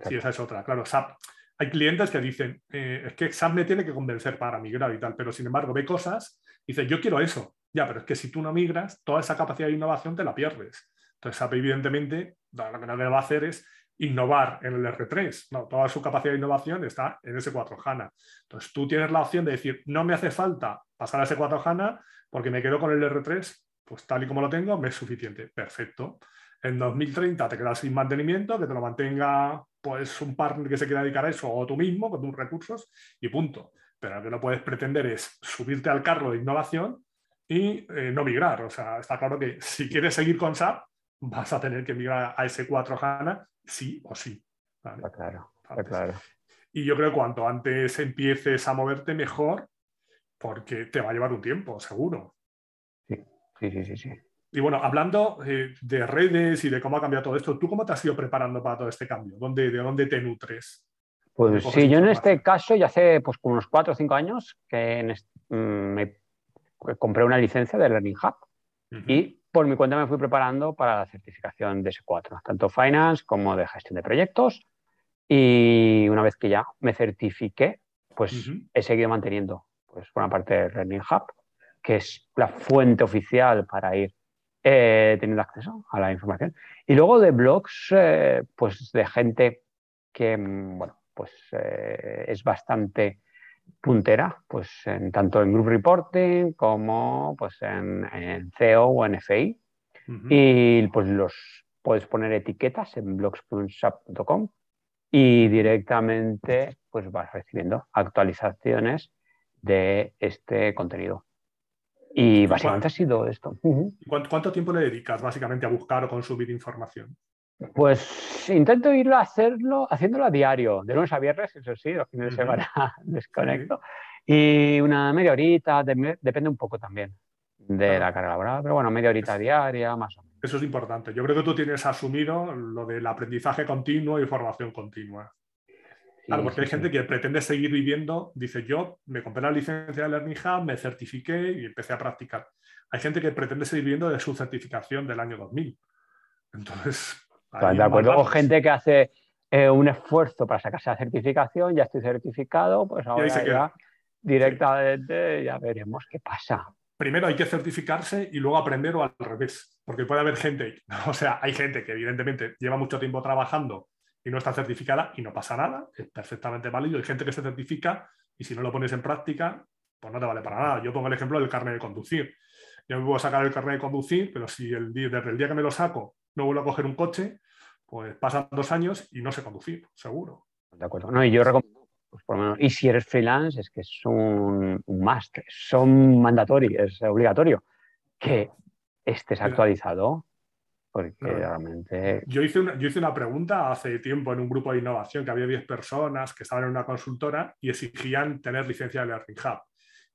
A: Sí, esa es otra. Claro, SAP. Hay clientes que dicen, eh, es que SAP me tiene que convencer para migrar y tal, pero sin embargo ve cosas y dice, yo quiero eso. Ya, pero es que si tú no migras, toda esa capacidad de innovación te la pierdes. Entonces, SAP evidentemente lo que no va a hacer es innovar en el R3. No, toda su capacidad de innovación está en ese 4 HANA. Entonces tú tienes la opción de decir, no me hace falta pasar a ese 4 HANA porque me quedo con el R3, pues tal y como lo tengo, me es suficiente. Perfecto. En 2030 te quedas sin mantenimiento, que te lo mantenga pues un partner que se quiera dedicar a eso o tú mismo con tus recursos y punto. Pero lo que no puedes pretender es subirte al carro de innovación y eh, no migrar. O sea, está claro que si quieres seguir con SAP, vas a tener que migrar a ese 4 HANA sí o sí.
B: claro, claro.
A: Y yo creo que cuanto antes empieces a moverte, mejor, porque te va a llevar un tiempo, seguro.
B: Sí, sí, sí, sí.
A: Y bueno, hablando eh, de redes y de cómo ha cambiado todo esto, ¿tú cómo te has ido preparando para todo este cambio? ¿Dónde, ¿De dónde te nutres?
B: Pues sí, yo en este caso ya hace pues, unos cuatro o cinco años que mm, me compré una licencia de Learning Hub y por mi cuenta me fui preparando para la certificación de S4, tanto Finance como de gestión de proyectos. Y una vez que ya me certifiqué, pues he seguido manteniendo, pues por una parte, Learning Hub, que es la fuente oficial para ir eh, teniendo acceso a la información. Y luego de blogs, eh, pues de gente que, mm, bueno, pues eh, es bastante puntera, pues en, tanto en Group Reporting como pues en, en CEO o en FI. Y pues los puedes poner etiquetas en blogs.sap.com y directamente pues vas recibiendo actualizaciones de este contenido. Y básicamente ha sido esto.
A: ¿Cuánto, tiempo le dedicas básicamente a buscar o consumir información?
B: Pues intento irlo a hacerlo, haciéndolo a diario, de lunes a viernes, eso sí, los fines de semana <laughs> desconecto. Y una media horita, depende un poco también de la carga laboral, pero bueno, media horita diaria, más o menos.
A: Eso es importante. Yo creo que tú tienes asumido lo del aprendizaje continuo y formación continua. Claro, porque hay gente que pretende seguir viviendo, dice yo me compré la licencia de Learning Hub, me certifiqué y empecé a practicar. Hay gente que pretende seguir viviendo de su certificación del año 2000. Entonces,
B: de acuerdo. O gente que hace eh, un esfuerzo para sacarse la certificación, ya estoy certificado, pues ahora ya directamente ya veremos qué pasa.
A: Primero hay que certificarse y luego aprender o al revés, porque puede haber gente, <laughs> o sea, hay gente que evidentemente lleva mucho tiempo trabajando y no está certificada y no pasa nada, es perfectamente válido. Hay gente que se certifica y si no lo pones en práctica, pues no te vale para nada. Yo pongo el ejemplo del carnet de conducir. Yo me puedo sacar el carnet de conducir, pero si el desde el día que me lo saco no vuelvo a coger un coche, pues pasan dos años y no sé conducir, seguro.
B: De acuerdo. No, y yo recomiendo, pues por lo menos, y si eres freelance, es que es un, un must, son mandatorio, es obligatorio que estés actualizado. porque realmente...
A: Yo hice, una, yo hice una pregunta hace tiempo en un grupo de innovación que había 10 personas que estaban en una consultora y exigían tener licencia de Learning Hub.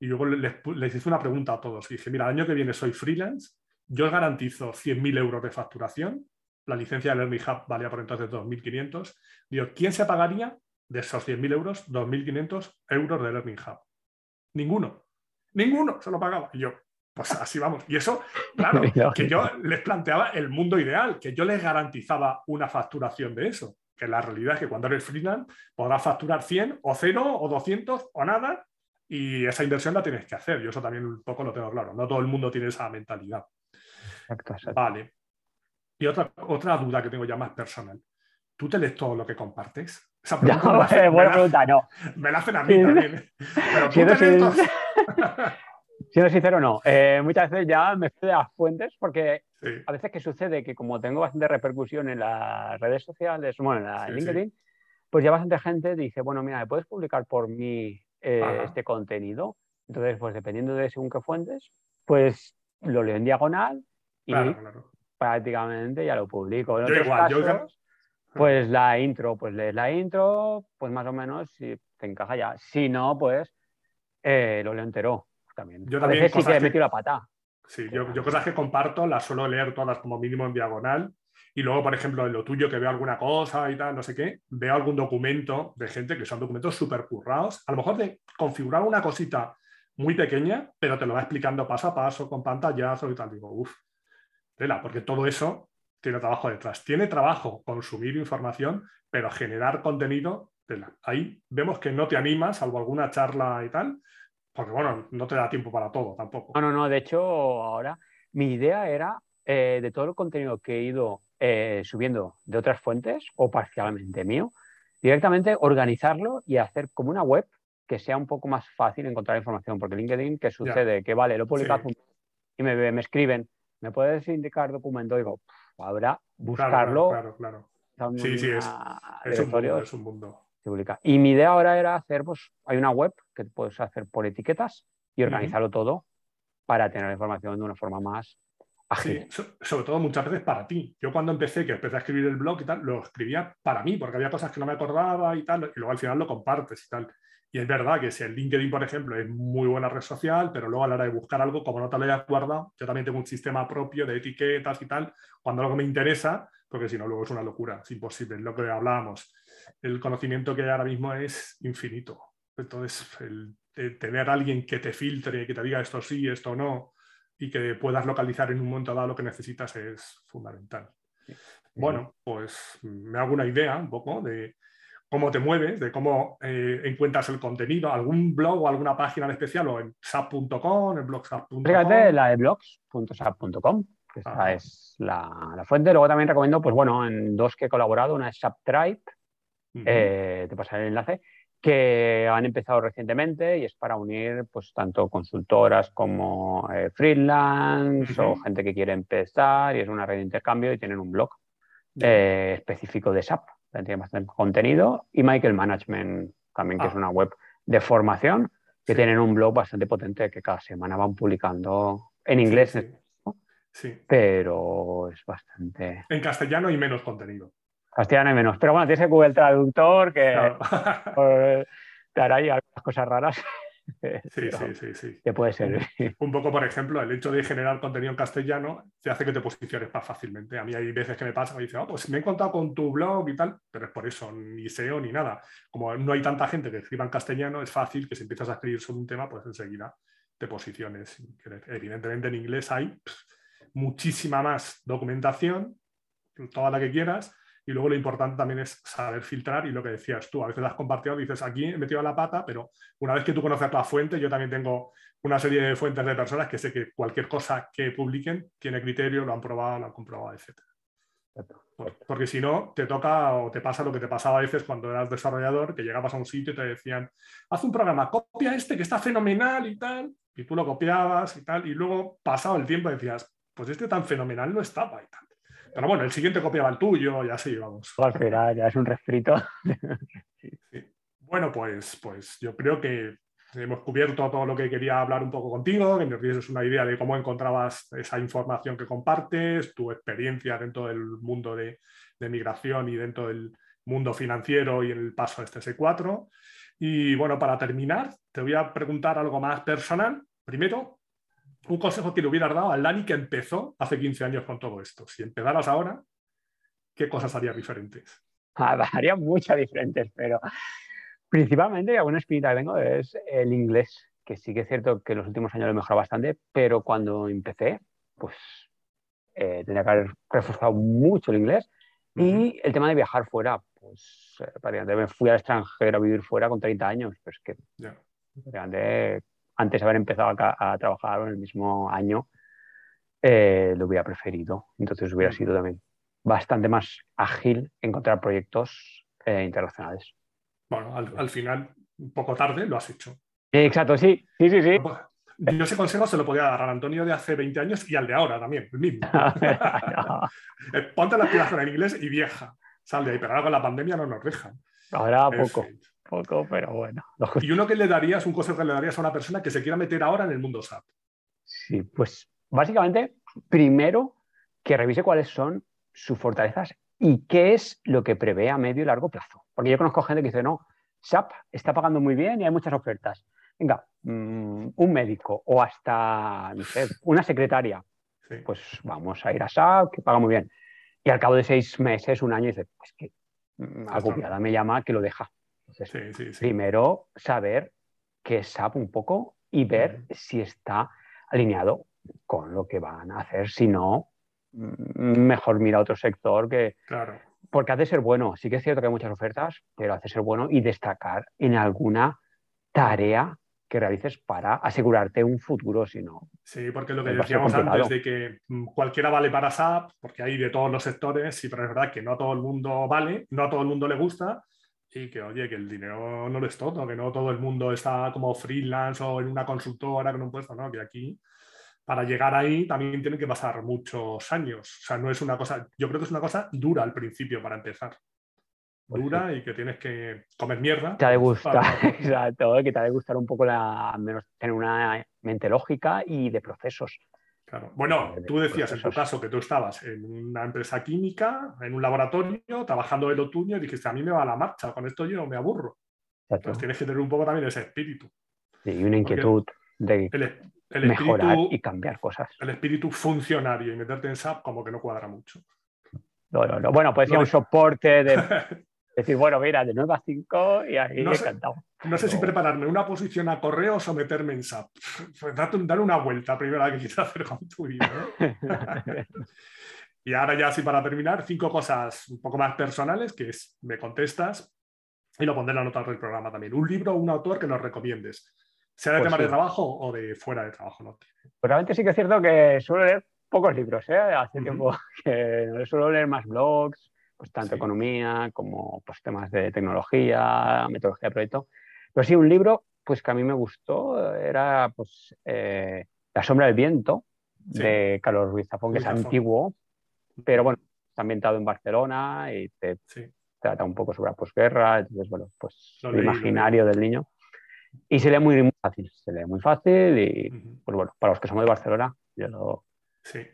A: Y luego les, les hice una pregunta a todos y dije, mira, el año que viene soy freelance, yo os garantizo 100.000 euros de facturación, la licencia de Learning Hub valía por entonces 2.500. Digo, ¿quién se pagaría de esos 100.000 euros 2.500 euros de Learning Hub? Ninguno. Ninguno se lo pagaba. Y yo, pues así vamos. Y eso, claro, <laughs> que yo les planteaba el mundo ideal, que yo les garantizaba una facturación de eso. Que la realidad es que cuando eres freelance podrás facturar 100 o 0 o 200 o nada y esa inversión la tienes que hacer. Yo eso también un poco lo tengo claro. No todo el mundo tiene esa mentalidad. Vale. Y otra, otra duda que tengo ya más personal. ¿Tú te lees todo lo que compartes?
B: Esa <laughs> pregunta no, <laughs> buena pregunta, no.
A: Me la hacen a mí también. Pero <laughs> tú
B: lees Siendo sincero, no. Eh, muchas veces ya me fui de las fuentes porque a veces que sucede que como tengo bastante repercusión en las redes sociales, bueno, en, la, LinkedIn, pues ya bastante gente dice, bueno, mira, ¿me puedes publicar por mí eh, este contenido? Entonces, pues dependiendo de según qué fuentes, pues lo leo en diagonal y prácticamente ya lo publico. En otros casos, pues la intro, pues lees la intro, pues más o menos si te encaja ya. Si no, pues eh, lo leo entero también. Yo a veces sí que he metido la pata.
A: Sí, yo, yo, cosas que comparto las suelo leer todas como mínimo en diagonal. Y luego, por ejemplo, en lo tuyo que veo alguna cosa y tal, no sé qué, veo algún documento de gente que son documentos súper currados. A lo mejor de configurar una cosita muy pequeña, pero te lo va explicando paso a paso, con pantallazo y tal. Digo, uff, tela, porque todo eso tiene trabajo detrás. Tiene trabajo consumir información, pero generar contenido, tela. Ahí vemos que no te animas, salvo alguna charla y tal, porque bueno, no te da tiempo para todo tampoco.
B: No, no, no. De hecho, ahora mi idea era eh, de todo el contenido que he ido eh, subiendo de otras fuentes o parcialmente mío, directamente organizarlo y hacer como una web que sea un poco más fácil encontrar información. Porque LinkedIn, ¿qué sucede? Que vale, lo publicas y me, me, escriben, ¿me puedes indicar documento? Digo, ahora buscarlo.
A: Claro, claro, claro. Sí, sí, es, es, un mundo, es un mundo.
B: Y mi idea ahora era hacer, pues, hay una web que puedes hacer por etiquetas y organizarlo todo para tener la información de una forma más ágil.
A: Sí, sobre todo muchas veces para ti. Yo cuando empecé, que empecé a escribir el blog y tal, lo escribía para mí, porque había cosas que no me acordaba y tal, y luego al final lo compartes y tal. Y es verdad que si el LinkedIn, por ejemplo, es muy buena red social, pero luego a la hora de buscar algo, como no te lo hayas guardado, yo también tengo un sistema propio de etiquetas y tal, cuando algo me interesa, porque si no, luego es una locura, es imposible, es lo que hablábamos el conocimiento que hay ahora mismo es infinito. Entonces, el, tener a alguien que te filtre, que te diga esto sí, esto no, y que puedas localizar en un momento dado lo que necesitas es fundamental. Bueno, pues me hago una idea un poco de cómo te mueves, de cómo eh, encuentras el contenido, algún blog o alguna página en especial o en sap.com, en blogsap.com.
B: Fíjate la de blogs.sap.com, que esta es la, la, fuente. Luego también recomiendo, pues bueno, en dos que he colaborado, una es SapTribe, eh, te pasaré el enlace, que han empezado recientemente y es para unir pues tanto consultoras como eh, freelance o gente que quiere empezar y es una red de intercambio y tienen un blog eh, específico de SAP, tiene bastante contenido y Michael Management también que es ah. una web de formación que tienen un blog bastante potente que cada semana van publicando en inglés,
A: sí.
B: pero es bastante...
A: En castellano y menos contenido.
B: Castellano y menos. Pero bueno, tienes Google Traductor que <laughs> te hará ahí algunas cosas raras. <laughs>
A: Sí, sí, sí, sí.
B: Que puede ser. <laughs>
A: Un poco, por ejemplo, el hecho de generar contenido en castellano te hace que te posiciones más fácilmente. A mí hay veces que me pasa, me dice, oh, pues me he encontrado con tu blog y tal, pero es por eso, ni SEO ni nada. Como no hay tanta gente que escriba en castellano, es fácil que si empiezas a escribir sobre un tema, pues enseguida te posiciones. Evidentemente en inglés hay muchísima más documentación, toda la que quieras, y luego lo importante también es saber filtrar y lo que decías tú, a veces has compartido, dices, aquí he metido la pata, pero una vez que tú conoces la fuente, yo también tengo una serie de fuentes de personas que sé que cualquier cosa que publiquen tiene criterio, lo han probado, lo han comprobado, etc. Porque si no, te toca o te pasa lo que te pasaba a veces cuando eras desarrollador, que llegabas a un sitio y te decían, haz un programa, copia este que está fenomenal y tal, y tú lo copiabas y tal, y luego pasado el tiempo decías, pues este tan fenomenal no estaba y tal. Pero bueno, el siguiente copiaba el tuyo y así, vamos.
B: Al ya es un refrito. <laughs>
A: Bueno, pues, pues yo creo que hemos cubierto todo lo que quería hablar un poco contigo, que nos dieses una idea de cómo encontrabas esa información que compartes, tu experiencia dentro del mundo de, de migración y dentro del mundo financiero y el paso a este S4. Y bueno, para terminar, te voy a preguntar algo más personal. Primero, un consejo que le hubieras dado al Dani que empezó hace 15 años con todo esto. Si empezaras ahora, ¿qué cosas harías diferentes?
B: Ah, <laughs> haría muchas diferentes, pero principalmente una espinita que tengo es el inglés, que sí que es cierto que en los últimos años lo he mejorado bastante, pero cuando empecé, pues eh, tenía que haber reforzado mucho el inglés. Y el tema de viajar fuera, pues eh, me fui al extranjero a vivir fuera con 30 años, pues que antes de haber empezado a, trabajar en el mismo año, eh, lo hubiera preferido. Entonces hubiera sido también bastante más ágil encontrar proyectos eh, internacionales.
A: Bueno, al, final, un poco tarde, lo has hecho.
B: Exacto, sí, sí, sí, sí.
A: Yo ese consejo se lo podía dar al Antonio de hace 20 años y al de ahora también, el mismo. <laughs> Eh, ponte la pilas en inglés y vieja. Sal de ahí, pero ahora con la pandemia no nos dejan.
B: Ahora poco, poco, pero bueno.
A: Y uno que le darías, un consejo que le darías a una persona que se quiera meter ahora en el mundo SAP.
B: Sí, pues básicamente, primero que revise cuáles son sus fortalezas y qué es lo que prevé a medio y largo plazo. Porque yo conozco gente que dice, no, SAP está pagando muy bien y hay muchas ofertas. Venga, mm, un médico o hasta, no sé, una secretaria. Pues vamos a ir a SAP, que paga muy bien. Y al cabo de seis meses, un año, dice, pues que mm, agobiada me llama que lo deja. Primero saber qué es SAP un poco y ver si está alineado con lo que van a hacer. Si no, mm, mejor mira otro sector que...
A: Claro.
B: Porque hace ser bueno. Sí que es cierto que hay muchas ofertas, pero hace ser bueno y destacar en alguna tarea que realices para asegurarte un futuro, si no.
A: Sí, porque lo que decíamos antes de que mm, cualquiera vale para SAP, porque hay de todos los sectores, sí, pero es verdad que no a todo el mundo vale, no a todo el mundo le gusta, y que, oye, que el dinero no lo es todo, que no todo el mundo está como freelance o en una consultora con un puesto, ¿no? Que aquí, para llegar ahí, también tienen que pasar muchos años. O sea, no es una cosa, yo creo que es una cosa dura al principio para empezar. Pues dura y que tienes que comer mierda.
B: Te ha de gustar, <laughs> exacto, que te ha de gustar un poco la, menos tener una mente lógica y de procesos.
A: Claro. Bueno, tú decías en tu caso que tú estabas en una empresa química, en un laboratorio, trabajando en lo tuyo y dijiste, a mí me va la marcha, con esto yo me aburro. Entonces tienes que tener un poco también ese espíritu.
B: y una inquietud de mejorar y cambiar cosas.
A: El espíritu funcionario y meterte en SAP como que no cuadra mucho.
B: No, no, no. Bueno, puede ser un soporte de <laughs> decir, bueno, mira, de 9 a 5 y ahí no encantado.
A: no sé si prepararme una posición a correo o someterme en SAP. <laughs> Dar una vuelta primero que quieras hacer con tu vida. <laughs> y ahora ya sí para terminar, cinco cosas un poco más personales que es, me contestas y lo pondré en la nota del programa también. Un libro o un autor que nos recomiendes, sea de pues tema de trabajo o de fuera de trabajo. ¿no?
B: Pues realmente sí que es cierto que suelo leer pocos libros, ¿eh? Hace tiempo <laughs> que suelo leer más blogs, pues, tanto economía como pues, temas de tecnología, metodología de proyecto. Pero sí, un libro pues, que a mí me gustó era pues, eh, La sombra del viento de Carlos Ruiz Zafón, que es antiguo, pero bueno, está ambientado en Barcelona y te trata un poco sobre la posguerra, entonces, bueno, pues el imaginario del niño. Y se lee muy, fácil, se lee muy fácil y, pues bueno, para los que somos de Barcelona, yo lo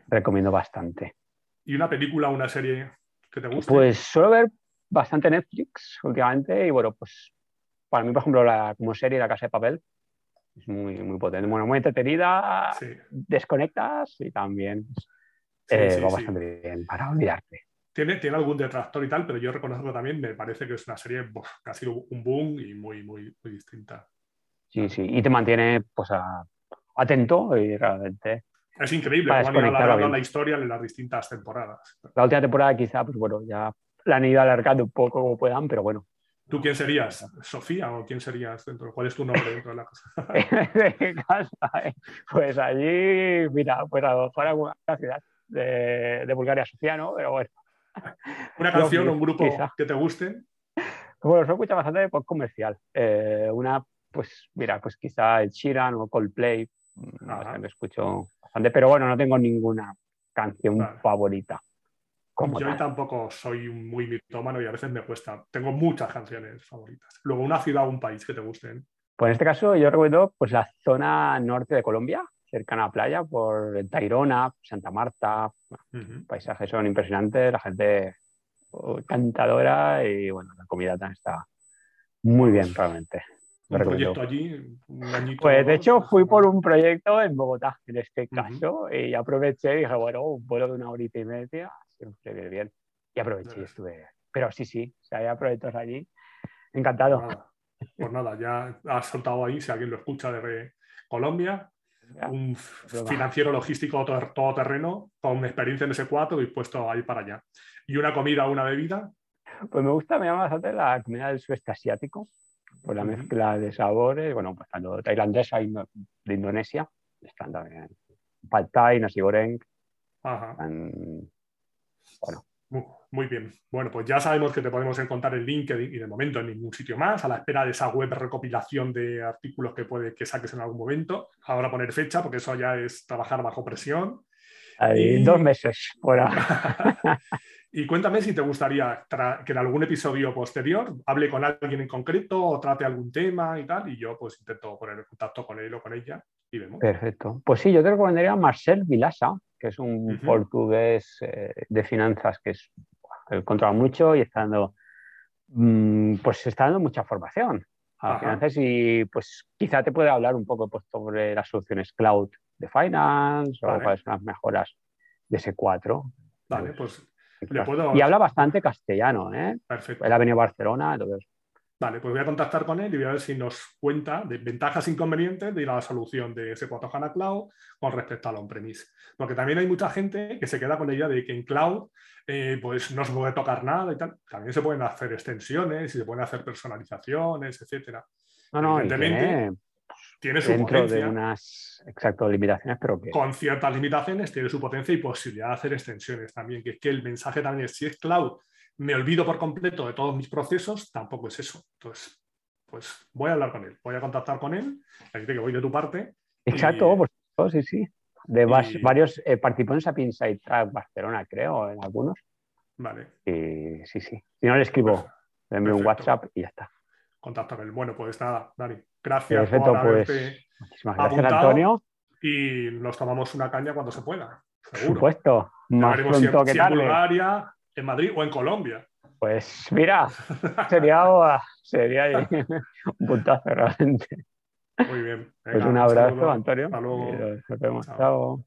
B: recomiendo bastante.
A: ¿Y una película, una serie ¿Qué te gusta?
B: Pues suelo ver bastante Netflix últimamente y bueno, pues para mí, por ejemplo, la, como serie La Casa de Papel es muy, muy potente, bueno, muy entretenida, desconectas y también eh, va bastante bien para olvidarte.
A: Tiene, tiene algún detractor y tal, pero yo reconozco también, me parece que es una serie que ha sido un boom y muy, muy, muy distinta.
B: Sí, sí, y te mantiene pues atento y realmente
A: es increíble cómo han ido la historia en las distintas temporadas.
B: La última temporada quizá, pues bueno, ya la han ido alargando un poco como puedan, pero bueno.
A: ¿Tú quién serías? ¿Sofía o quién serías dentro? ¿Cuál es tu nombre dentro de la <laughs>
B: casa? Eh. Pues allí, mira, pues a lo mejor alguna ciudad de, de, Bulgaria, Sofía, ¿no? Pero bueno.
A: ¿Una <laughs> canción o un grupo que te guste?
B: Bueno, se escucha bastante pop comercial. Eh, una, pues mira, pues quizá el Sheeran o Coldplay, me escucho pero bueno, no tengo ninguna canción favorita.
A: Yo tampoco soy muy mitómano y a veces me cuesta. Tengo muchas canciones favoritas. Luego, una ciudad o un país que te gusten.
B: Pues en este caso yo recomiendo pues, la zona norte de Colombia, cercana a la playa, por Tairona, Santa Marta. Bueno, Paisajes son impresionantes, la gente oh, cantadora y bueno, la comida también está muy bien realmente.
A: ¿Un proyecto allí?
B: pues de hecho fui por un proyecto en Bogotá, en este caso, y aproveché y dije, bueno, un vuelo de una horita y media, siempre viene bien. Y aproveché y estuve. Pero sí, sí, si hay proyectos allí. Encantado.
A: Pues nada, pues nada, ya has soltado ahí, si alguien lo escucha de Colombia, un financiero logístico todoterreno con experiencia en ese 4 dispuesto a ir para allá. ¿Y una comida o una bebida?
B: Pues me gusta, me llama bastante la comida del sudeste asiático, por la mezcla de sabores, bueno, pues tanto tailandesa y de Indonesia, están también pad thai, nasi goreng,
A: Ajá. bueno, muy bien. Bueno, pues ya sabemos que te podemos encontrar en LinkedIn y de momento en ningún sitio más, a la espera de esa web recopilación de artículos que puede que saques en algún momento. Ahora poner fecha, porque eso ya es trabajar bajo presión.
B: Hay dos meses fuera. <laughs>
A: y cuéntame si te gustaría que en algún episodio posterior hable con alguien en concreto o trate algún tema y tal, y yo pues intento poner en contacto con él o con ella y vemos.
B: Perfecto. Pues sí, yo te recomendaría a Marcel Vilasa, que es un portugués eh, de finanzas que es controla mucho y está dando, mm, pues está dando mucha formación a finanzas y pues quizá te puede hablar un poco pues, sobre las soluciones cloud de finance o cuáles son las mejoras de ese 4.
A: Vale, pues
B: le puedo... Y habla bastante castellano, ¿eh? Perfecto. Él ha venido a Barcelona, entonces
A: Vale, pues voy a contactar con él y voy a ver si nos cuenta de ventajas e inconvenientes de la solución de S4 HANA Cloud con respecto al on-premise. Porque también hay mucha gente que se queda con la idea de que en cloud eh, pues no se puede tocar nada y tal. También se pueden hacer extensiones y se pueden hacer personalizaciones, etcétera.
B: No, no, Evidentemente, tiene, su dentro potencia. de unas exacto limitaciones, pero que...
A: Con ciertas limitaciones tiene su potencia y posibilidad de hacer extensiones también. Que es que el mensaje también es si es cloud me olvido por completo de todos mis procesos, tampoco es eso. Entonces, pues voy a hablar con él, voy a contactar con él, así que voy de tu parte.
B: Exacto, pues, sí, sí. De varios eh, participantes a Pinside Track Barcelona, creo, en algunos.
A: Vale.
B: Y, sí, sí. Si no le escribo, le envío un WhatsApp y ya está.
A: Contacto con él. Bueno, pues nada, Dani. Gracias
B: Perfecto, por pues. Muchísimas gracias, Antonio.
A: Y nos tomamos una caña cuando se pueda.
B: Por supuesto. Más pronto que tarde.
A: Bulgaria, en Madrid o en Colombia.
B: Pues mira, sería, <laughs> sería un puntazo realmente.
A: Muy bien.
B: pues un abrazo, Antonio.
A: Hasta luego.
B: Nos vemos. Chao.